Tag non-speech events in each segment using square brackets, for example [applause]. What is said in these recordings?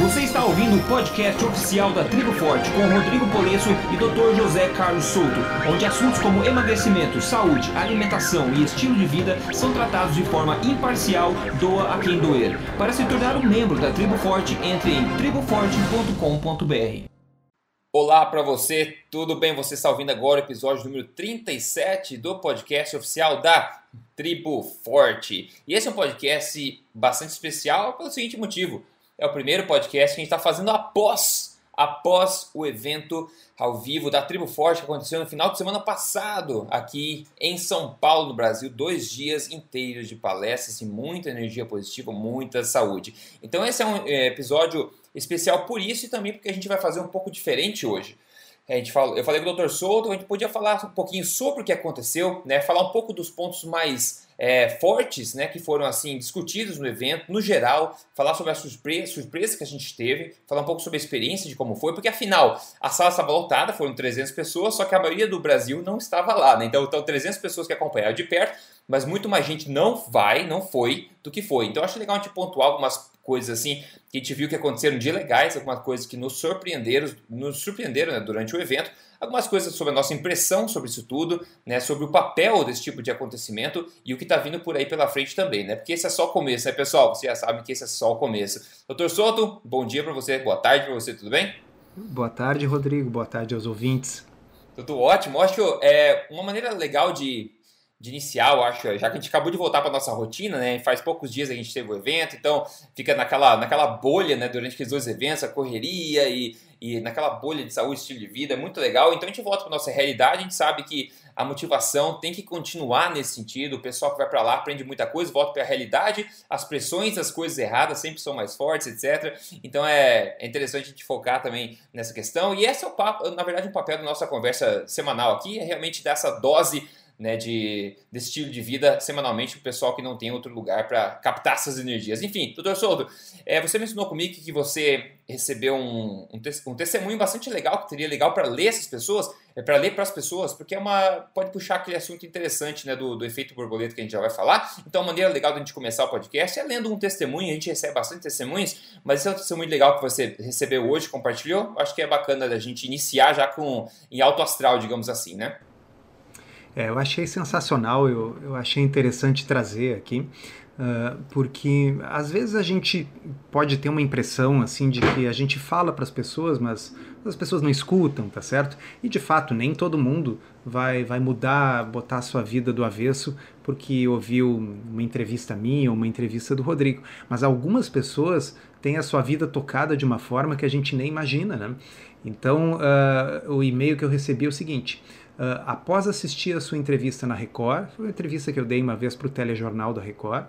Você está ouvindo o podcast oficial da Tribo Forte com Rodrigo Polesso e Dr. José Carlos Souto, onde assuntos como emagrecimento, saúde, alimentação e estilo de vida são tratados de forma imparcial, doa a quem doer. Para se tornar um membro da Tribo Forte, entre em triboforte.com.br. Olá para você, tudo bem? Você está ouvindo agora o episódio número 37 do podcast oficial da Tribo Forte. E esse é um podcast bastante especial pelo seguinte motivo: é o primeiro podcast que a gente está fazendo após, após o evento ao vivo da Tribo Forte que aconteceu no final de semana passado aqui em São Paulo, no Brasil. Dois dias inteiros de palestras e muita energia positiva, muita saúde. Então esse é um é, episódio especial por isso e também porque a gente vai fazer um pouco diferente hoje. A gente falou, eu falei com o Dr. Souto, a gente podia falar um pouquinho sobre o que aconteceu, né? falar um pouco dos pontos mais é, fortes né, que foram assim discutidos no evento, no geral, falar sobre a surpresa, surpresa que a gente teve, falar um pouco sobre a experiência de como foi, porque afinal a sala estava lotada, foram 300 pessoas, só que a maioria do Brasil não estava lá, né? então, então 300 pessoas que acompanharam de perto, mas muito mais gente não vai, não foi do que foi. Então acho legal a gente pontuar algumas coisas assim que a gente viu que aconteceram de legais, algumas coisas que nos surpreenderam, nos surpreenderam né, durante o evento, algumas coisas sobre a nossa impressão sobre isso tudo, né, sobre o papel desse tipo de acontecimento e o que está vindo por aí pela frente também, né? Porque esse é só o começo, né, pessoal? Vocês já sabem que esse é só o começo. Doutor Soto, bom dia para você, boa tarde para você, tudo bem? Boa tarde, Rodrigo. Boa tarde aos ouvintes. Tudo ótimo. Acho é uma maneira legal de de inicial, acho, já que a gente acabou de voltar para nossa rotina, né? Faz poucos dias a gente teve o evento, então fica naquela, naquela bolha, né? Durante aqueles dois eventos, a correria e, e naquela bolha de saúde, estilo de vida, é muito legal. Então a gente volta para nossa realidade, a gente sabe que a motivação tem que continuar nesse sentido. O pessoal que vai para lá aprende muita coisa, volta para a realidade, as pressões, as coisas erradas sempre são mais fortes, etc. Então é, é interessante a gente focar também nessa questão. E esse é o papo, na verdade, o papel da nossa conversa semanal aqui, é realmente dar essa dose né, de, desse estilo de vida semanalmente para o pessoal que não tem outro lugar para captar essas energias. Enfim, doutor Souto, é, você mencionou comigo que você recebeu um, um, um testemunho bastante legal, que seria legal para ler essas pessoas, é, para ler para as pessoas, porque é uma, pode puxar aquele assunto interessante né, do, do efeito borboleta que a gente já vai falar. Então, a maneira legal de a gente começar o podcast é lendo um testemunho, a gente recebe bastante testemunhos, mas esse é um testemunho legal que você recebeu hoje, compartilhou, acho que é bacana da gente iniciar já com em alto astral, digamos assim, né? É, eu achei sensacional, eu, eu achei interessante trazer aqui, uh, porque às vezes a gente pode ter uma impressão assim de que a gente fala para as pessoas, mas as pessoas não escutam, tá certo? E de fato, nem todo mundo vai, vai mudar, botar a sua vida do avesso porque ouviu uma entrevista minha ou uma entrevista do Rodrigo. Mas algumas pessoas têm a sua vida tocada de uma forma que a gente nem imagina, né? Então, uh, o e-mail que eu recebi é o seguinte Uh, após assistir a sua entrevista na Record, foi uma entrevista que eu dei uma vez para o telejornal da Record,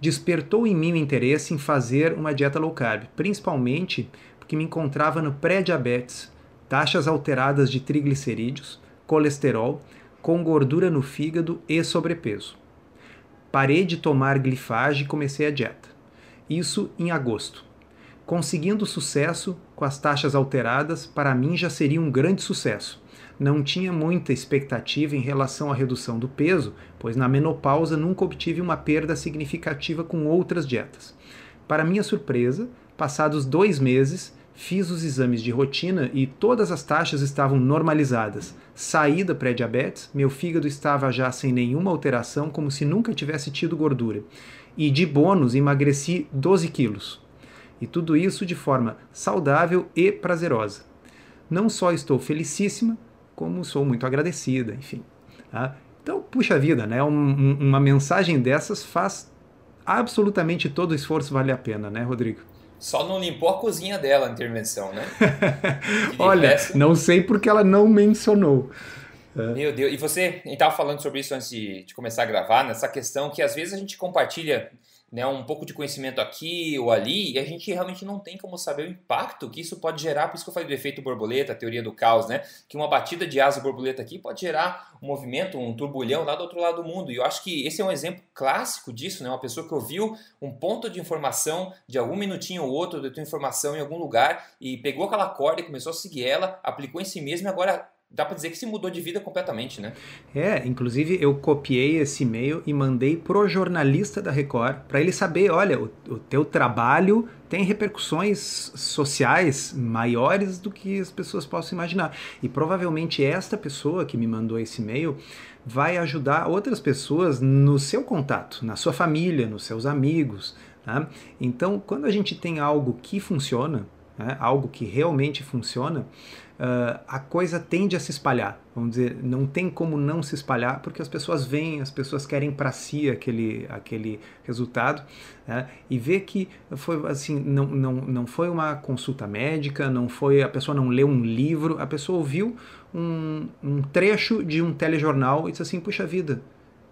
despertou em mim o interesse em fazer uma dieta low carb, principalmente porque me encontrava no pré-diabetes, taxas alteradas de triglicerídeos, colesterol, com gordura no fígado e sobrepeso. Parei de tomar glifage e comecei a dieta. Isso em agosto. Conseguindo sucesso com as taxas alteradas, para mim já seria um grande sucesso não tinha muita expectativa em relação à redução do peso, pois na menopausa nunca obtive uma perda significativa com outras dietas. Para minha surpresa, passados dois meses, fiz os exames de rotina e todas as taxas estavam normalizadas. Saí da pré-diabetes, meu fígado estava já sem nenhuma alteração, como se nunca tivesse tido gordura. E de bônus, emagreci 12 quilos. E tudo isso de forma saudável e prazerosa. Não só estou felicíssima, como sou muito agradecida, enfim. Tá? Então, puxa vida, né? Um, um, uma mensagem dessas faz absolutamente todo o esforço vale a pena, né, Rodrigo? Só não limpou a cozinha dela a intervenção, né? [laughs] Olha, não sei porque ela não mencionou. É. Meu Deus, e você, estava falando sobre isso antes de, de começar a gravar, nessa questão que às vezes a gente compartilha né, um pouco de conhecimento aqui ou ali, e a gente realmente não tem como saber o impacto que isso pode gerar, por isso que eu falei do efeito borboleta, a teoria do caos, né? Que uma batida de asa borboleta aqui pode gerar um movimento, um turbulhão lá do outro lado do mundo. E eu acho que esse é um exemplo clássico disso, né? Uma pessoa que ouviu um ponto de informação de algum minutinho ou outro de tua informação em algum lugar e pegou aquela corda e começou a seguir ela, aplicou em si mesmo e agora dá para dizer que se mudou de vida completamente, né? É, inclusive eu copiei esse e-mail e mandei pro jornalista da Record para ele saber, olha, o, o teu trabalho tem repercussões sociais maiores do que as pessoas possam imaginar. E provavelmente esta pessoa que me mandou esse e-mail vai ajudar outras pessoas no seu contato, na sua família, nos seus amigos. Tá? Então, quando a gente tem algo que funciona, né, algo que realmente funciona, uh, a coisa tende a se espalhar. Vamos dizer, não tem como não se espalhar, porque as pessoas veem, as pessoas querem para si aquele, aquele resultado. Né? E ver que foi assim, não, não, não foi uma consulta médica, não foi a pessoa não leu um livro, a pessoa ouviu um, um trecho de um telejornal e disse assim, puxa vida,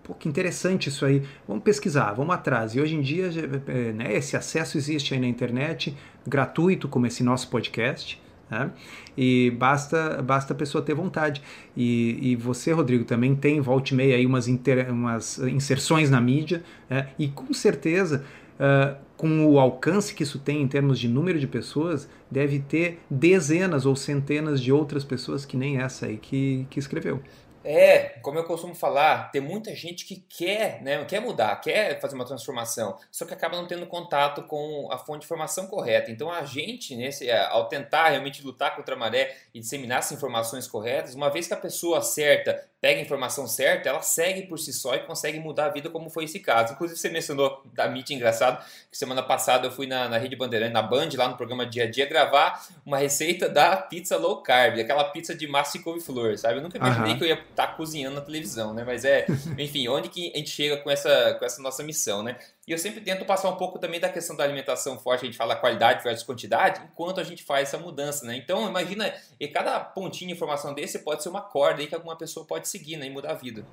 Pô, que interessante isso aí. Vamos pesquisar, vamos atrás. E hoje em dia, é, né, esse acesso existe aí na internet, gratuito, como esse nosso podcast. Né? E basta, basta a pessoa ter vontade. E, e você, Rodrigo, também tem, volte e meia, aí umas, inter, umas inserções na mídia, né? e com certeza, uh, com o alcance que isso tem em termos de número de pessoas, deve ter dezenas ou centenas de outras pessoas que nem essa aí que, que escreveu. É, como eu costumo falar, tem muita gente que quer, né, quer mudar, quer fazer uma transformação, só que acaba não tendo contato com a fonte de informação correta. Então a gente, nesse, é, ao tentar realmente lutar contra a maré e disseminar as informações corretas, uma vez que a pessoa certa pega a informação certa, ela segue por si só e consegue mudar a vida, como foi esse caso. Inclusive, você mencionou da MIT engraçado, que semana passada eu fui na, na Rede Bandeirante, na Band, lá no programa Dia a Dia, gravar uma receita da pizza low carb, aquela pizza de massa e couve-flor, sabe? Eu nunca imaginei uhum. que eu ia estar tá cozinhando na televisão, né? Mas é, [laughs] enfim, onde que a gente chega com essa, com essa nossa missão, né? E eu sempre tento passar um pouco também da questão da alimentação forte, a gente fala qualidade versus quantidade, enquanto a gente faz essa mudança, né? Então, imagina, e cada pontinho de informação desse pode ser uma corda aí que alguma pessoa pode seguir, né? E mudar a vida.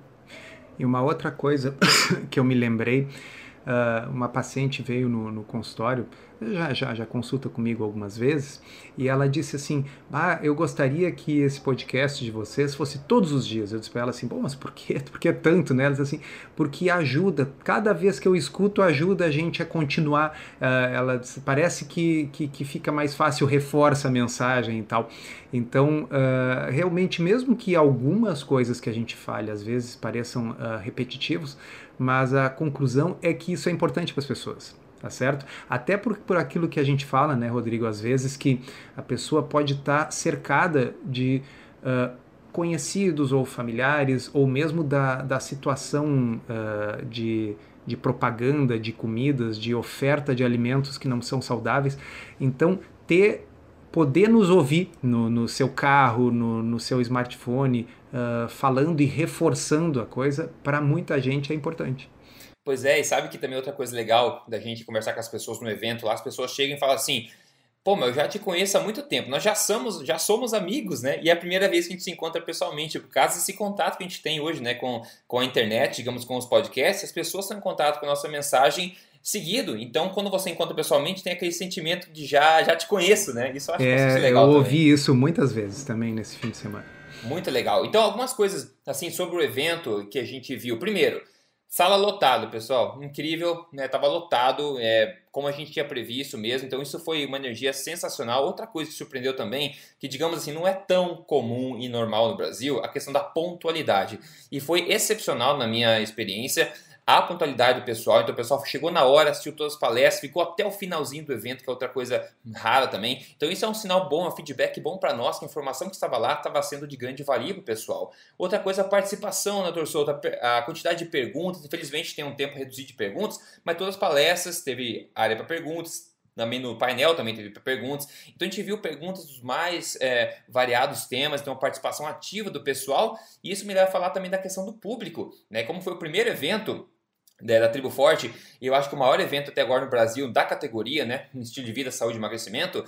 E uma outra coisa [coughs] que eu me lembrei, uh, uma paciente veio no, no consultório já, já, já consulta comigo algumas vezes, e ela disse assim: ah, eu gostaria que esse podcast de vocês fosse todos os dias. Eu disse para ela assim: bom, mas por quê? [laughs] Por que tanto? Né? Ela disse assim: porque ajuda, cada vez que eu escuto, ajuda a gente a continuar. Uh, ela disse, parece que, que, que, fica mais fácil, reforça a mensagem e tal. Então, uh, realmente, mesmo que algumas coisas que a gente fale às vezes pareçam uh, repetitivos, mas a conclusão é que isso é importante para as pessoas tá certo? Até por, por aquilo que a gente fala, né, Rodrigo, às vezes que a pessoa pode estar tá cercada de uh, conhecidos ou familiares, ou mesmo da, da situação uh, de, de propaganda de comidas, de oferta de alimentos que não são saudáveis. Então, ter poder nos ouvir no, no seu carro, no, no seu smartphone, uh, falando e reforçando a coisa, para muita gente é importante. Pois é, e sabe que também outra coisa legal da gente conversar com as pessoas no evento lá, as pessoas chegam e falam assim: pô, mas eu já te conheço há muito tempo, nós já somos, já somos amigos, né? E é a primeira vez que a gente se encontra pessoalmente, por causa desse contato que a gente tem hoje, né, com, com a internet, digamos, com os podcasts, as pessoas estão em contato com a nossa mensagem seguido. Então, quando você encontra pessoalmente, tem aquele sentimento de já, já te conheço, né? Isso eu acho é, legal. Eu ouvi isso muitas vezes também nesse fim de semana. Muito legal. Então, algumas coisas assim sobre o evento que a gente viu. Primeiro, Sala lotado, pessoal. Incrível, né? Tava lotado, é, como a gente tinha previsto mesmo. Então isso foi uma energia sensacional. Outra coisa que surpreendeu também, que digamos assim, não é tão comum e normal no Brasil, a questão da pontualidade. E foi excepcional na minha experiência a pontualidade do pessoal. Então o pessoal chegou na hora, assistiu todas as palestras, ficou até o finalzinho do evento, que é outra coisa rara também. Então isso é um sinal bom, é um feedback bom para nós, que a informação que estava lá estava sendo de grande valia para o pessoal. Outra coisa, a participação na Torçouta, a quantidade de perguntas. Infelizmente tem um tempo reduzido de perguntas, mas todas as palestras teve área para perguntas, também no painel também teve perguntas. Então a gente viu perguntas dos mais é, variados temas, então a participação ativa do pessoal, e isso me leva a falar também da questão do público, né? Como foi o primeiro evento né, da Tribo Forte, e eu acho que o maior evento até agora no Brasil da categoria, né, estilo de vida, saúde e emagrecimento,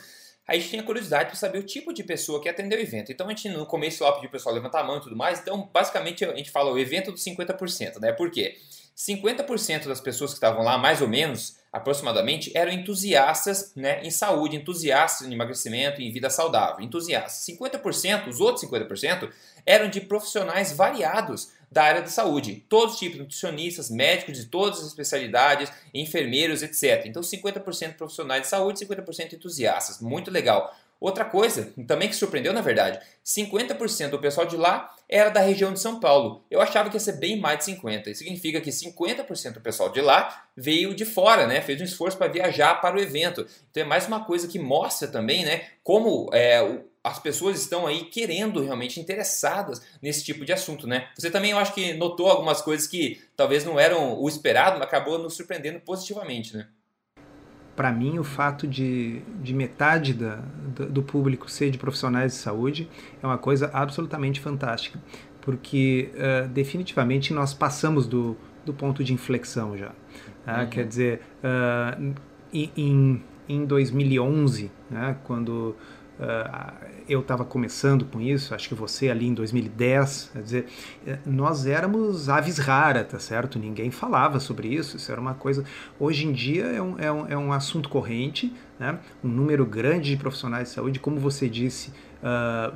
a gente tinha curiosidade para saber o tipo de pessoa que atendeu o evento. Então a gente no começo lá pediu o pessoal levantar a mão e tudo mais, então basicamente a gente fala o evento dos 50%, né, por quê? 50% das pessoas que estavam lá, mais ou menos, aproximadamente, eram entusiastas né, em saúde, entusiastas em emagrecimento em vida saudável. Entusiastas. 50%, os outros 50%, eram de profissionais variados da área da saúde. Todos os tipos, nutricionistas, médicos de todas as especialidades, enfermeiros, etc. Então, 50% profissionais de saúde, 50% entusiastas. Muito legal. Outra coisa, também que surpreendeu na verdade, 50% do pessoal de lá era da região de São Paulo. Eu achava que ia ser bem mais de 50%. Isso significa que 50% do pessoal de lá veio de fora, né? Fez um esforço para viajar para o evento. Então é mais uma coisa que mostra também, né? Como é, as pessoas estão aí querendo realmente interessadas nesse tipo de assunto, né? Você também eu acho que notou algumas coisas que talvez não eram o esperado, mas acabou nos surpreendendo positivamente, né? Para mim, o fato de, de metade da, do público ser de profissionais de saúde é uma coisa absolutamente fantástica, porque uh, definitivamente nós passamos do, do ponto de inflexão já. Uh, uhum. Quer dizer, uh, em, em 2011, né, quando eu estava começando com isso, acho que você ali em 2010, quer dizer, eh, nós éramos aves raras, tá certo? Ninguém falava sobre isso, isso era uma coisa. Hoje em dia é um, é um, é um assunto corrente, né? um número grande de profissionais de saúde, como você disse, uh,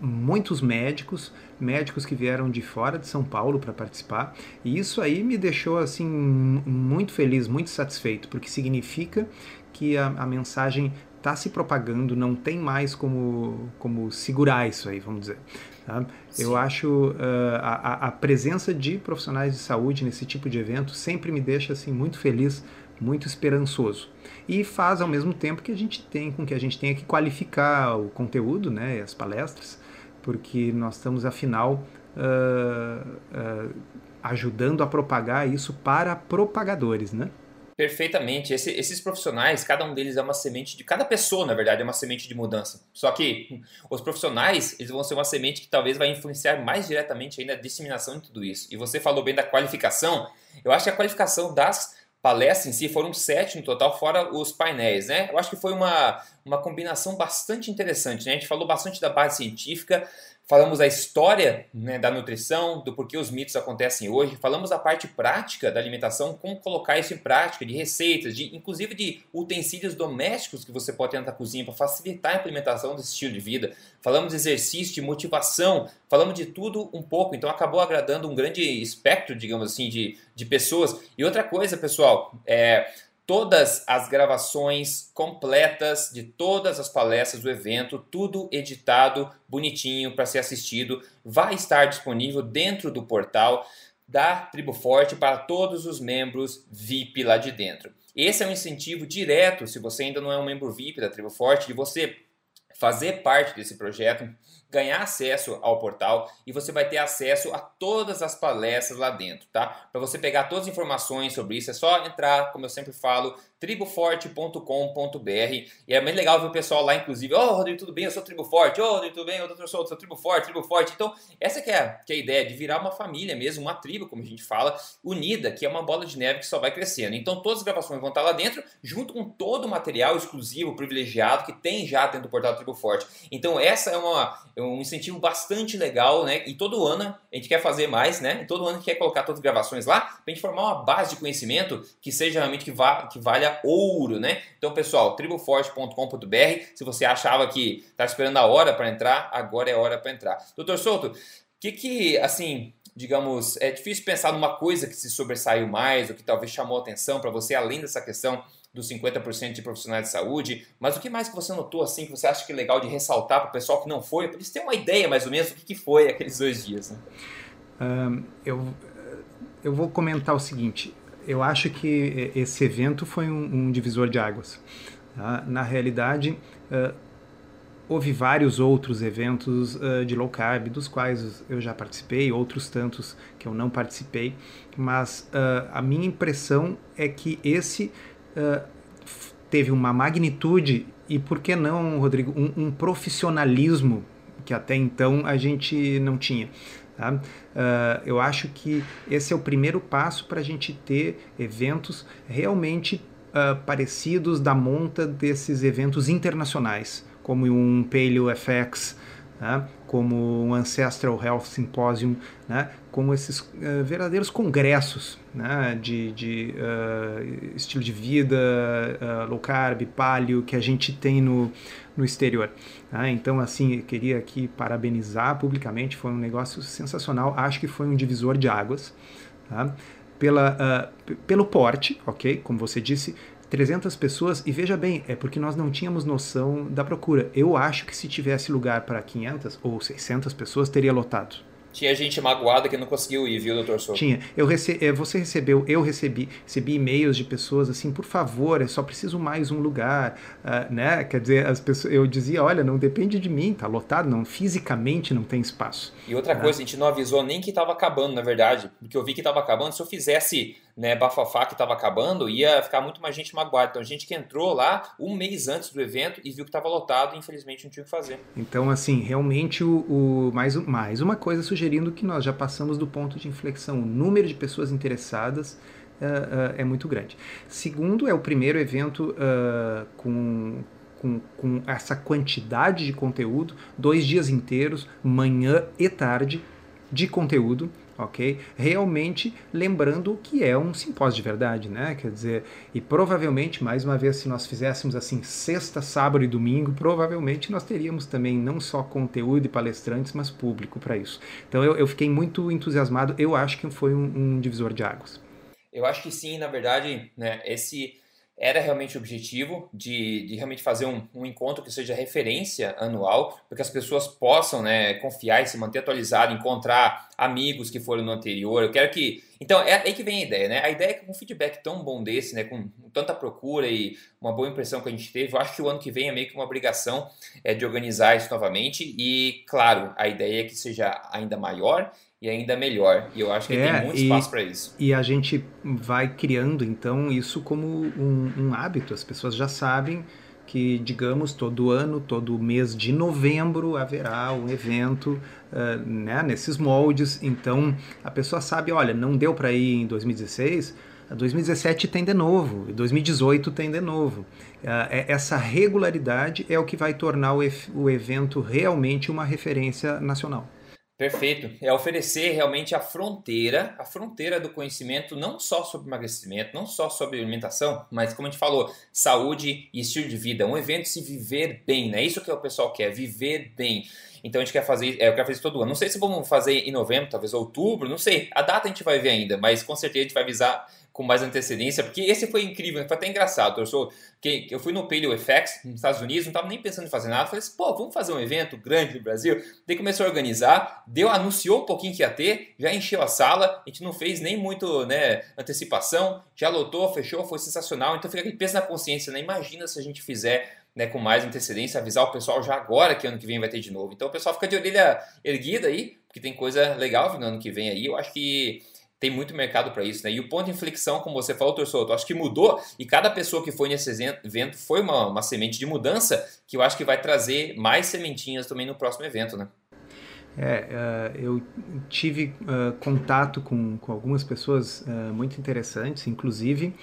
muitos médicos, médicos que vieram de fora de São Paulo para participar, e isso aí me deixou assim muito feliz, muito satisfeito, porque significa que a, a mensagem está se propagando, não tem mais como, como segurar isso aí, vamos dizer. Tá? Eu acho uh, a, a presença de profissionais de saúde nesse tipo de evento sempre me deixa assim muito feliz, muito esperançoso. E faz ao mesmo tempo que a gente tem com que a gente tenha que qualificar o conteúdo, né, as palestras, porque nós estamos afinal uh, uh, ajudando a propagar isso para propagadores, né? Perfeitamente. Esse, esses profissionais, cada um deles é uma semente de. Cada pessoa, na verdade, é uma semente de mudança. Só que [laughs] os profissionais, eles vão ser uma semente que talvez vai influenciar mais diretamente ainda a disseminação de tudo isso. E você falou bem da qualificação. Eu acho que a qualificação das palestras em si foram sete no total, fora os painéis, né? Eu acho que foi uma, uma combinação bastante interessante. Né? A gente falou bastante da base científica, Falamos da história né, da nutrição, do porquê os mitos acontecem hoje. Falamos da parte prática da alimentação, como colocar isso em prática, de receitas, de inclusive de utensílios domésticos que você pode ter na cozinha para facilitar a implementação desse estilo de vida. Falamos de exercício, de motivação, falamos de tudo um pouco. Então acabou agradando um grande espectro, digamos assim, de, de pessoas. E outra coisa, pessoal, é todas as gravações completas de todas as palestras do evento, tudo editado, bonitinho para ser assistido, vai estar disponível dentro do portal da Tribo Forte para todos os membros VIP lá de dentro. Esse é um incentivo direto, se você ainda não é um membro VIP da Tribo Forte, de você fazer parte desse projeto, ganhar acesso ao portal e você vai ter acesso a todas as palestras lá dentro, tá? Para você pegar todas as informações sobre isso, é só entrar, como eu sempre falo, triboforte.com.br e é bem legal ver o pessoal lá, inclusive, ô oh, Rodrigo, tudo bem? Eu sou Tribo Forte, ô oh, Rodrigo, tudo bem? Eu sou, sou Tribo Forte, Tribo Forte. Então, essa que é, que é a ideia de virar uma família mesmo, uma tribo, como a gente fala, unida, que é uma bola de neve que só vai crescendo. Então, todas as gravações vão estar lá dentro, junto com todo o material exclusivo, privilegiado, que tem já dentro do portal Tribo Forte. Então, essa é, uma, é um incentivo bastante legal, né? E todo ano a gente quer fazer mais, né? E todo ano a gente quer colocar todas as gravações lá, pra gente formar uma base de conhecimento que seja realmente que, va que valha ouro, né? Então, pessoal, triboforte.com.br. Se você achava que tá esperando a hora para entrar, agora é hora para entrar. Doutor Souto, o que que, assim, digamos, é difícil pensar numa coisa que se sobressaiu mais, ou que talvez chamou atenção para você, além dessa questão dos 50% de profissionais de saúde, mas o que mais que você notou assim que você acha que é legal de ressaltar para o pessoal que não foi, para eles terem uma ideia mais ou menos do que, que foi aqueles dois dias? Né? Um, eu, eu vou comentar o seguinte, eu acho que esse evento foi um, um divisor de águas. Tá? Na realidade, uh, houve vários outros eventos uh, de low carb, dos quais eu já participei, outros tantos que eu não participei, mas uh, a minha impressão é que esse teve uma magnitude e, por que não, Rodrigo, um, um profissionalismo que até então a gente não tinha. Tá? Uh, eu acho que esse é o primeiro passo para a gente ter eventos realmente uh, parecidos da monta desses eventos internacionais, como um Paleo FX, né? Como um Ancestral Health Symposium, né? como esses uh, verdadeiros congressos né? de, de uh, estilo de vida, uh, low carb, paleo, que a gente tem no, no exterior. Tá? Então, assim, eu queria aqui parabenizar publicamente, foi um negócio sensacional, acho que foi um divisor de águas. Tá? Pela, pelo porte, ok? Como você disse, 300 pessoas, e veja bem, é porque nós não tínhamos noção da procura. Eu acho que se tivesse lugar para 500 ou 600 pessoas, teria lotado. Tinha gente magoada que não conseguiu ir, viu, doutor Souto? Tinha. Eu rece... Eh, você recebeu, eu recebi, recebi e-mails de pessoas assim, por favor, é só preciso mais um lugar, uh, né? Quer dizer, as pessoas, eu dizia, olha, não depende de mim, tá lotado, não, fisicamente não tem espaço. E outra né? coisa, a gente não avisou nem que estava acabando, na verdade, porque eu vi que estava acabando, se eu fizesse né, bafafá que estava acabando, ia ficar muito mais gente magoada. Então, a gente que entrou lá um mês antes do evento e viu que estava lotado e infelizmente não tinha o que fazer. Então, assim, realmente, o, o, mais, mais uma coisa sugerindo que nós já passamos do ponto de inflexão. O número de pessoas interessadas uh, uh, é muito grande. Segundo, é o primeiro evento uh, com, com, com essa quantidade de conteúdo, dois dias inteiros, manhã e tarde, de conteúdo ok? Realmente lembrando que é um simpósio de verdade, né? Quer dizer, e provavelmente, mais uma vez, se nós fizéssemos assim sexta, sábado e domingo, provavelmente nós teríamos também não só conteúdo e palestrantes, mas público para isso. Então eu, eu, fiquei muito entusiasmado, eu acho que foi um, um divisor de águas. Eu acho que sim, na verdade, né, esse era realmente o objetivo de, de realmente fazer um, um, encontro que seja referência anual, para que as pessoas possam né, confiar e se manter atualizado, encontrar amigos que foram no anterior. Eu quero que. Então, é aí que vem a ideia, né? A ideia é que com um feedback tão bom desse, né, com tanta procura e uma boa impressão que a gente teve, eu acho que o ano que vem é meio que uma obrigação é, de organizar isso novamente. E, claro, a ideia é que seja ainda maior e ainda melhor. E eu acho que é, tem muito espaço para isso. E a gente vai criando, então, isso como um, um, hábito. As pessoas já sabem que, digamos, todo ano, todo mês de novembro haverá um evento uh, né, nesses moldes. Então, a pessoa sabe, olha, não deu para ir em 2016, 2017 tem de novo, 2018 tem de novo. Uh, essa regularidade é o que vai tornar o, o evento realmente uma referência nacional. Perfeito. É oferecer realmente a fronteira, a fronteira do conhecimento, não só sobre emagrecimento, não só sobre alimentação, mas como a gente falou, saúde e estilo de vida. Um evento se viver bem, né? Isso que o pessoal quer, viver bem. Então a gente quer fazer, é, eu quero fazer todo ano. Não sei se vamos fazer em novembro, talvez outubro, não sei. A data a gente vai ver ainda, mas com certeza a gente vai avisar com mais antecedência, porque esse foi incrível, foi até engraçado. Eu, sou, que, eu fui no Paleo FX nos Estados Unidos, não estava nem pensando em fazer nada. Falei assim, pô, vamos fazer um evento grande no Brasil. Daí começou a organizar, deu, anunciou um pouquinho que ia ter, já encheu a sala, a gente não fez nem muito né, antecipação, já lotou, fechou, foi sensacional. Então fica aquele peso na consciência, né? Imagina se a gente fizer né, com mais antecedência, avisar o pessoal já agora que ano que vem vai ter de novo. Então o pessoal fica de orelha erguida aí, porque tem coisa legal vindo ano que vem aí. Eu acho que tem muito mercado para isso, né? E o ponto de inflexão, como você falou, Torçoto, acho que mudou e cada pessoa que foi nesse evento foi uma, uma semente de mudança que eu acho que vai trazer mais sementinhas também no próximo evento, né? É, uh, eu tive contato com, com algumas pessoas muito interessantes, inclusive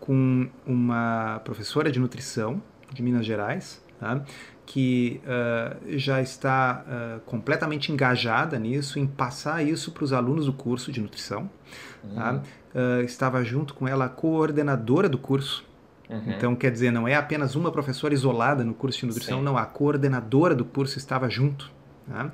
com uma professora de nutrição de Minas Gerais, tá? Que uh, já está uh, completamente engajada nisso, em passar isso para os alunos do curso de nutrição. Uhum. Tá? Uh, estava junto com ela a coordenadora do curso. Uhum. Então, quer dizer, não é apenas uma professora isolada no curso de nutrição, Sim. não, a coordenadora do curso estava junto. Tá?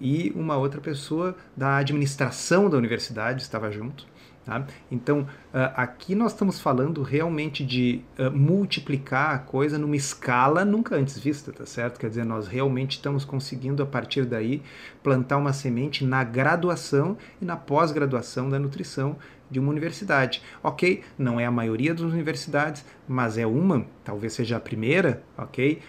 E uma outra pessoa da administração da universidade estava junto. Tá? Então, uh, aqui nós estamos falando realmente de uh, multiplicar a coisa numa escala nunca antes vista, tá certo? Quer dizer, nós realmente estamos conseguindo, a partir daí, plantar uma semente na graduação e na pós-graduação da nutrição de uma universidade. Ok, não é a maioria das universidades, mas é uma, talvez seja a primeira, ok?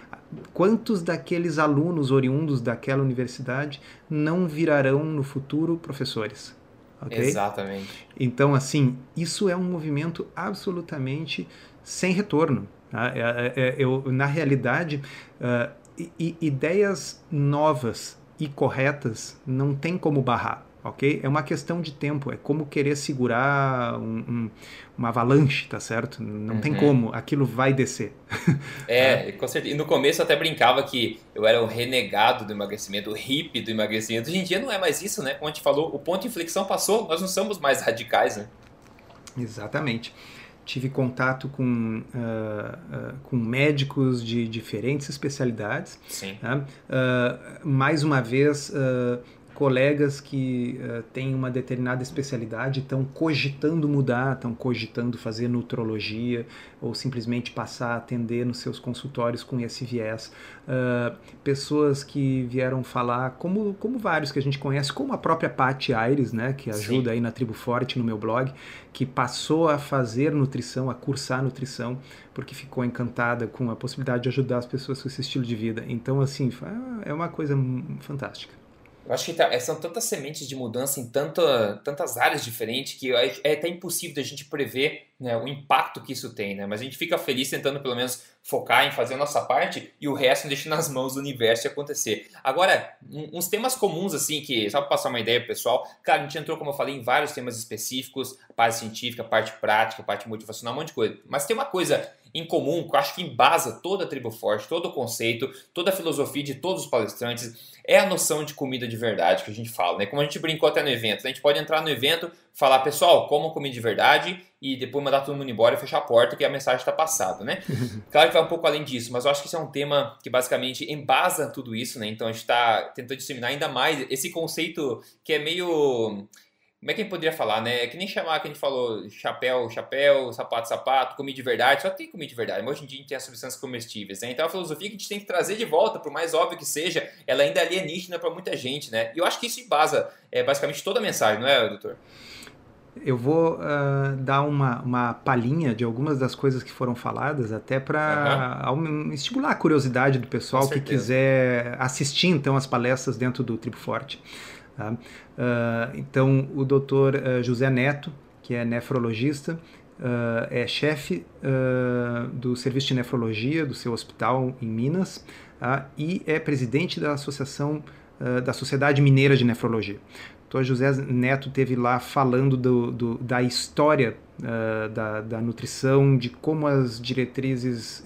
Quantos daqueles alunos oriundos daquela universidade não virarão no futuro professores? Okay? Exatamente. Então, assim, isso é um movimento absolutamente sem retorno. Tá? É, é, é, eu, na realidade, uh, ideias novas e corretas não tem como barrar ok? É uma questão de tempo, é como querer segurar um, um, uma avalanche, tá certo? Não uhum. tem como, aquilo vai descer. É, [laughs] com certeza. E no começo eu até brincava que eu era o renegado do emagrecimento, o hippie do emagrecimento. Hoje em dia não é mais isso, né? Como a gente falou, o ponto de inflexão passou, nós não somos mais radicais, né? Exatamente tive contato com, uh, uh, com médicos de diferentes especialidades. Sim. Uh, mais uma vez, colegas que uh, têm uma determinada especialidade estão cogitando mudar, estão cogitando fazer nutrologia ou simplesmente passar a atender nos seus consultórios com esse viés. Uh, pessoas que vieram falar, como, como vários que a gente conhece, como a própria Paty Aires, né, que ajuda Sim. aí na Tribo Forte no meu blog, que passou a fazer nutrição, a cursar nutrição, porque ficou encantada com a possibilidade de ajudar as pessoas com esse estilo de vida. Então, assim, é uma coisa fantástica. Eu acho que tá, são tantas sementes de mudança em tanta, tantas áreas diferentes que é, é até impossível da gente prever né, o impacto que isso tem, né? Mas a gente fica feliz tentando pelo menos focar em fazer a nossa parte e o resto deixa nas mãos do universo acontecer. Agora, uns temas comuns assim que só para passar uma ideia pro pessoal, cara, a gente entrou como eu falei em vários temas específicos, parte científica, parte prática, parte motivacional, um monte de coisa. Mas tem uma coisa em comum que eu acho que embasa toda a tribo forte, todo o conceito, toda a filosofia de todos os palestrantes é a noção de comida de verdade que a gente fala, né? Como a gente brincou até no evento, né? a gente pode entrar no evento, falar, pessoal, como comida de verdade e depois mandar todo mundo embora e fechar a porta que a mensagem está passada, né? [laughs] Claro que vai um pouco além disso, mas eu acho que isso é um tema que basicamente embasa tudo isso, né? Então a gente está tentando disseminar ainda mais esse conceito que é meio como é que a gente poderia falar, né? É que nem chamar que a gente falou chapéu, chapéu, sapato, sapato, comida de verdade, só tem comida de verdade. Mas hoje em dia a gente tem as substâncias comestíveis, né? Então a filosofia que a gente tem que trazer de volta, por mais óbvio que seja, ela ainda é alienígena para muita gente, né? E eu acho que isso embasa é, basicamente toda a mensagem, não é, doutor? Eu vou uh, dar uma, uma palhinha de algumas das coisas que foram faladas, até para uhum. estimular a curiosidade do pessoal que quiser assistir então as palestras dentro do Tribo Forte. Tá? Uh, então, o doutor uh, José Neto, que é nefrologista, uh, é chefe do serviço de nefrologia do seu hospital em Minas tá? e é presidente da Associação da Sociedade Mineira de Nefrologia. Então, José Neto teve lá falando do, do da história da, da, nutrição, de como as diretrizes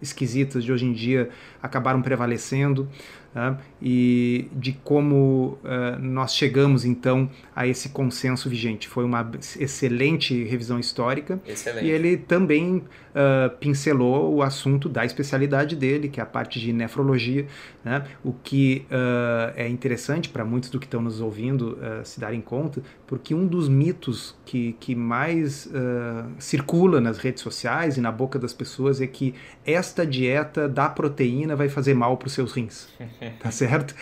esquisitas de hoje em dia acabaram prevalecendo né? e de como uh, nós chegamos então a esse consenso vigente. Foi uma excelente revisão histórica excelente. e ele também uh, pincelou o assunto da especialidade dele, que é a parte de nefrologia, né? o que uh, é interessante para muitos do que estão nos ouvindo se darem conta, porque um dos mitos que, que mais circula nas redes sociais e na boca das pessoas é que esta dieta da proteína vai fazer mal para os seus rins. [laughs] [laughs] tá certo?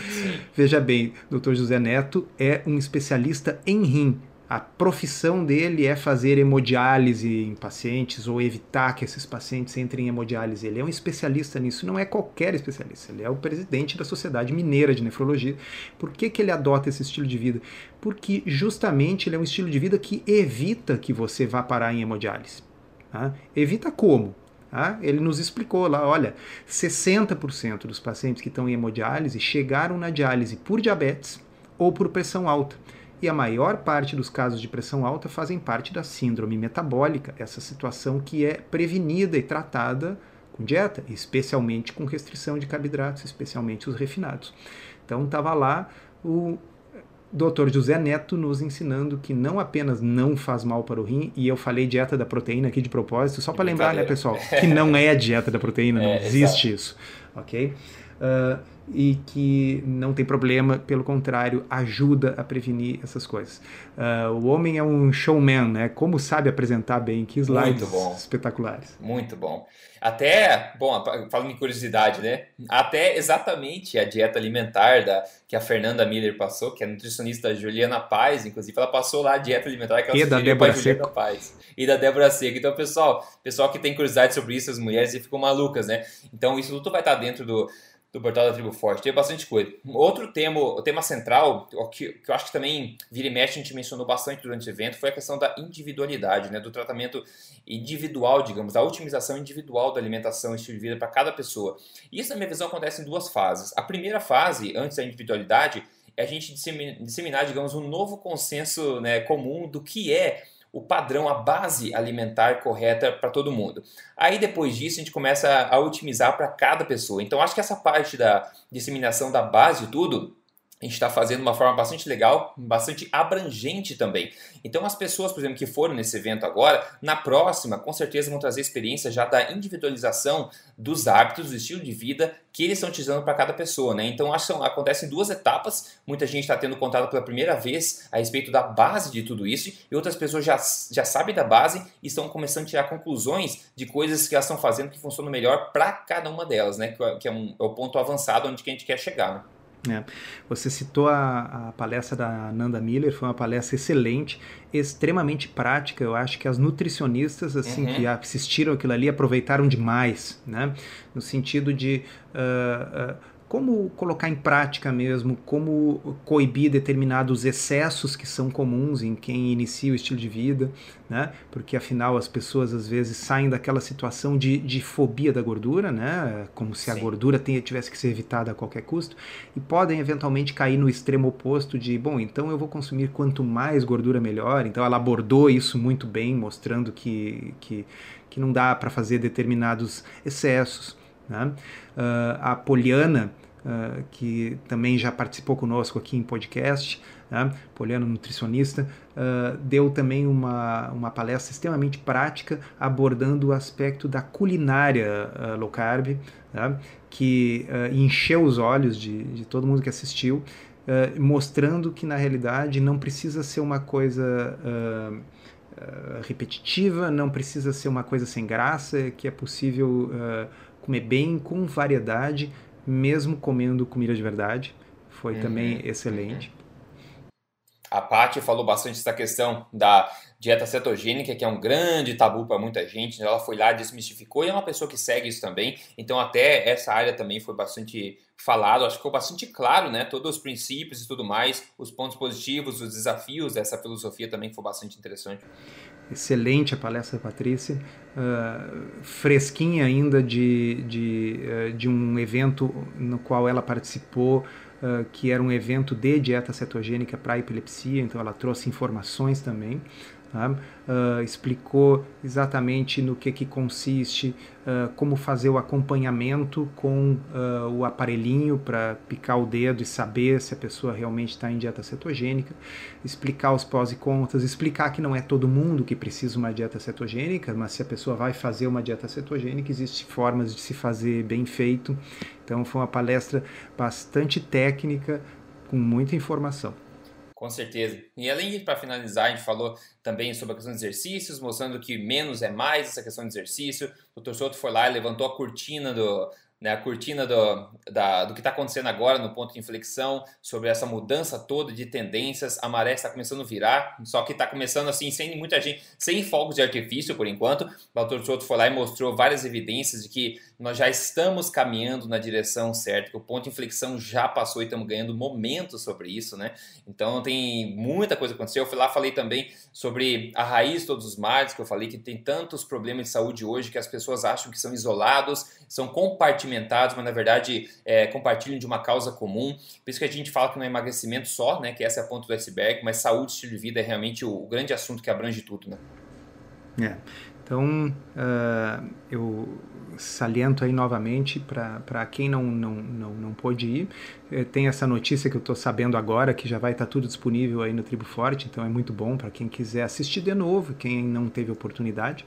Veja bem, Dr. José Neto é um especialista em rim. A profissão dele é fazer hemodiálise em pacientes ou evitar que esses pacientes entrem em hemodiálise. Ele é um especialista nisso, não é qualquer especialista, ele é o presidente da Sociedade Mineira de Nefrologia. Por que, que ele adota esse estilo de vida? Porque justamente ele é um estilo de vida que evita que você vá parar em hemodiálise. Tá? Evita como? Ah, ele nos explicou lá, olha, 60% dos pacientes que estão em hemodiálise chegaram na diálise por diabetes ou por pressão alta. E a maior parte dos casos de pressão alta fazem parte da síndrome metabólica, essa situação que é prevenida e tratada com dieta, especialmente com restrição de carboidratos, especialmente os refinados. Então estava lá o Dr. José Neto nos ensinando que não apenas não faz mal para o rim, e eu falei dieta da proteína aqui de propósito, só para lembrar, né, pessoal, que não é a dieta da proteína, [laughs] é, não existe exato. isso, ok? Uh, e que não tem problema, pelo contrário, ajuda a prevenir essas coisas. Uh, o homem é um showman, né? Como sabe apresentar bem, que slides espetaculares. Muito bom. Até, bom, falando em curiosidade, né? Até exatamente a dieta alimentar da, que a Fernanda Miller passou, que é nutricionista Juliana Paz, inclusive, ela passou lá a dieta alimentar que ela e da Débora Seco. Paz. E da Débora Seco. Então, pessoal, pessoal que tem curiosidade sobre isso, as mulheres ficam malucas, né? Então, isso tudo vai estar dentro do do portal da Tribo Forte. Tem bastante coisa. Outro tema, o tema central, que, que eu acho que também vira e mexe, a gente mencionou bastante durante o evento, foi a questão da individualidade, né, do tratamento individual, digamos, da otimização individual da alimentação e estilo de vida para cada pessoa. E isso, na minha visão, acontece em duas fases. A primeira fase, antes da individualidade, é a gente disseminar, digamos, um novo consenso né, comum do que é o padrão, a base alimentar correta para todo mundo. Aí depois disso a gente começa a otimizar para cada pessoa. Então acho que essa parte da disseminação da base e tudo a gente está fazendo de uma forma bastante legal, bastante abrangente também. Então, as pessoas, por exemplo, que foram nesse evento agora, na próxima, com certeza vão trazer experiência já da individualização dos hábitos, do estilo de vida que eles estão utilizando para cada pessoa. Né? Então, que acontecem duas etapas. Muita gente está tendo contato pela primeira vez a respeito da base de tudo isso, e outras pessoas já, já sabem da base e estão começando a tirar conclusões de coisas que elas estão fazendo que funcionam melhor para cada uma delas, né? que é, um, é o ponto avançado onde que a gente quer chegar. Né? É. Você citou a, a, palestra da Nanda Miller, foi uma palestra excelente, extremamente prática. Eu acho que as nutricionistas assim uhum. que assistiram aquilo ali aproveitaram demais, né? No sentido de uh, uh, como colocar em prática mesmo, como coibir determinados excessos que são comuns em quem inicia o estilo de vida, né? Porque afinal as pessoas às vezes saem daquela situação de, de fobia da gordura, né? Como se Sim. a gordura tenha, tivesse que ser evitada a qualquer custo, e podem eventualmente cair no extremo oposto de, bom, então eu vou consumir quanto mais gordura melhor. Então ela abordou isso muito bem, mostrando que, que, que não dá para fazer determinados excessos. Né? Uh, a Poliana, uh, que também já participou conosco aqui em podcast, né? Poliana nutricionista, uh, deu também uma, uma palestra extremamente prática abordando o aspecto da culinária low carb, né? que encheu os olhos de, de todo mundo que assistiu, mostrando que na realidade não precisa ser uma coisa repetitiva, não precisa ser uma coisa sem graça, que é possível uh, comer bem, com variedade, mesmo comendo comida de verdade. Foi uhum. também excelente. A Paty falou bastante dessa questão da dieta cetogênica, que é um grande tabu para muita gente. Ela foi lá, desmistificou e é uma pessoa que segue isso também. Então, até essa área também foi bastante falado. Acho que ficou bastante claro, né? Todos os princípios e tudo mais, os pontos positivos, os desafios dessa filosofia também foi bastante interessante excelente a palestra da Patrícia, uh, fresquinha ainda de, de, uh, de um evento no qual ela participou, uh, que era um evento de dieta cetogênica para epilepsia, então ela trouxe informações também. Uh, explicou exatamente no que, que consiste, uh, como fazer o acompanhamento com uh, o aparelhinho para picar o dedo e saber se a pessoa realmente está em dieta cetogênica, explicar os pós e contras, explicar que não é todo mundo que precisa uma dieta cetogênica, mas se a pessoa vai fazer uma dieta cetogênica, existem formas de se fazer bem feito. Então foi uma palestra bastante técnica, com muita informação. Com certeza. E além de, para finalizar, a gente falou também sobre a questão de exercícios, mostrando que menos é mais essa questão de exercício. O Dr. Souto foi lá e levantou a cortina do, né, a cortina do, da, do que está acontecendo agora no ponto de inflexão, sobre essa mudança toda de tendências. A maré está começando a virar, só que está começando assim, sem muita gente, sem fogos de artifício por enquanto. O Dr. Souto foi lá e mostrou várias evidências de que nós já estamos caminhando na direção certa, que o ponto de inflexão já passou e estamos ganhando momentos sobre isso, né? Então tem muita coisa acontecendo. Eu fui lá falei também sobre a raiz de todos os males, que eu falei que tem tantos problemas de saúde hoje que as pessoas acham que são isolados, são compartimentados, mas na verdade é, compartilham de uma causa comum. Por isso que a gente fala que não é emagrecimento só, né? Que essa é a ponta do iceberg, mas saúde, estilo de vida é realmente o, o grande assunto que abrange tudo, né? É. Então, uh, eu saliento aí novamente para quem não, não, não, não pôde ir, eh, tem essa notícia que eu estou sabendo agora, que já vai estar tá tudo disponível aí no Tribo Forte, então é muito bom para quem quiser assistir de novo, quem não teve oportunidade.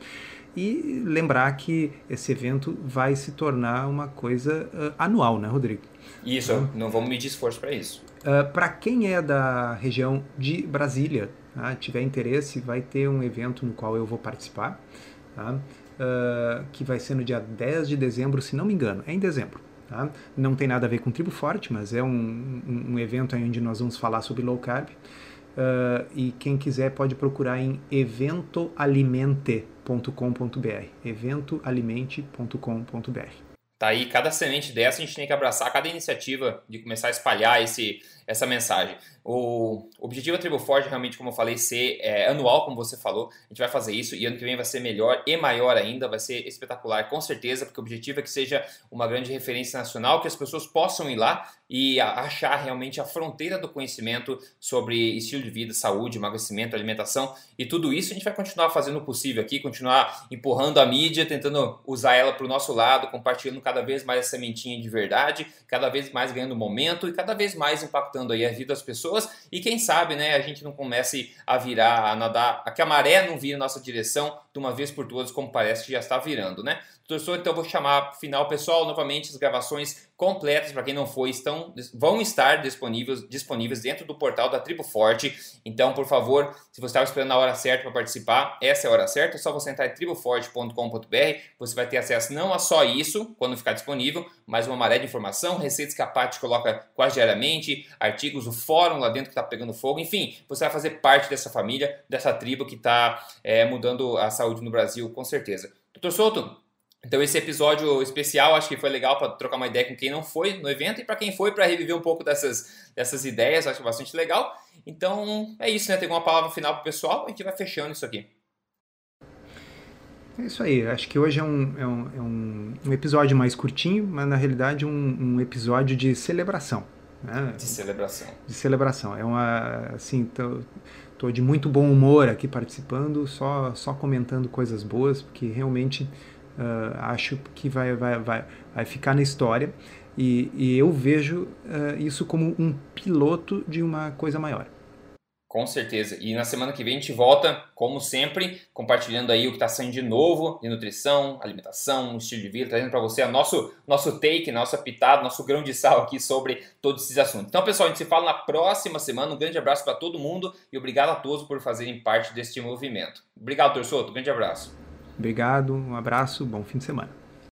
E lembrar que esse evento vai se tornar uma coisa uh, anual, né, Rodrigo? Isso, então, não vamos medir esforço para isso. Uh, para quem é da região de Brasília, tá, tiver interesse, vai ter um evento no qual eu vou participar tá? uh, que vai ser no dia 10 de dezembro, se não me engano, é em dezembro. Tá? Não tem nada a ver com Tribo Forte, mas é um, um, um evento onde nós vamos falar sobre low carb. Uh, e quem quiser pode procurar em eventoalimente.com.br eventoalimente.com.br Tá aí, cada semente dessa a gente tem que abraçar, cada iniciativa de começar a espalhar esse, essa mensagem. O objetivo da Tribo Forte, realmente, como eu falei, ser é, anual, como você falou. A gente vai fazer isso e ano que vem vai ser melhor e maior ainda, vai ser espetacular, com certeza, porque o objetivo é que seja uma grande referência nacional, que as pessoas possam ir lá e achar realmente a fronteira do conhecimento sobre estilo de vida, saúde, emagrecimento, alimentação e tudo isso. A gente vai continuar fazendo o possível aqui, continuar empurrando a mídia, tentando usar ela para o nosso lado, compartilhando cada vez mais essa sementinha de verdade, cada vez mais ganhando momento e cada vez mais impactando aí a vida das pessoas e quem sabe, né, a gente não comece a virar, a nadar, a que a maré não vire nossa direção de uma vez por todas, como parece que já está virando, né? Professor, então vou chamar final pessoal novamente as gravações completas para quem não foi estão vão estar disponíveis disponíveis dentro do portal da Tribo Forte. Então, por favor, se você estava esperando a hora certa para participar, essa é a hora certa. É só você entrar em triboforte.com.br. Você vai ter acesso não a só isso quando ficar disponível, mas uma maré de informação, receitas que a Paty coloca quase diariamente, artigos, o fórum lá dentro que está pegando fogo. Enfim, você vai fazer parte dessa família, dessa tribo que está é, mudando a saúde no Brasil, com certeza. Doutor Souto, então esse episódio especial acho que foi legal para trocar uma ideia com quem não foi no evento e para quem foi para reviver um pouco dessas, dessas ideias, acho bastante legal. Então é isso, né? Tem uma palavra final para o pessoal, a gente vai fechando isso aqui. É isso aí, acho que hoje é um, é um, é um, um episódio mais curtinho, mas na realidade um, um episódio de celebração. Né? De celebração. De celebração. É uma, assim, tô, tô de muito bom humor aqui participando, só, só comentando coisas boas, porque realmente uh, acho que vai, vai, vai, vai ficar na história. E, e eu vejo uh, isso como um piloto de uma coisa maior. Com certeza. E na semana que vem a gente volta, como sempre, compartilhando aí o que está saindo de novo de nutrição, alimentação, estilo de vida, trazendo para você a nosso, nosso take, nossa pitada, nosso grão de sal aqui sobre todos esses assuntos. Então, pessoal, a gente se fala na próxima semana. Um grande abraço para todo mundo e obrigado a todos por fazerem parte deste movimento. Obrigado, Torçoto. Um grande abraço. Obrigado, um abraço, bom fim de semana.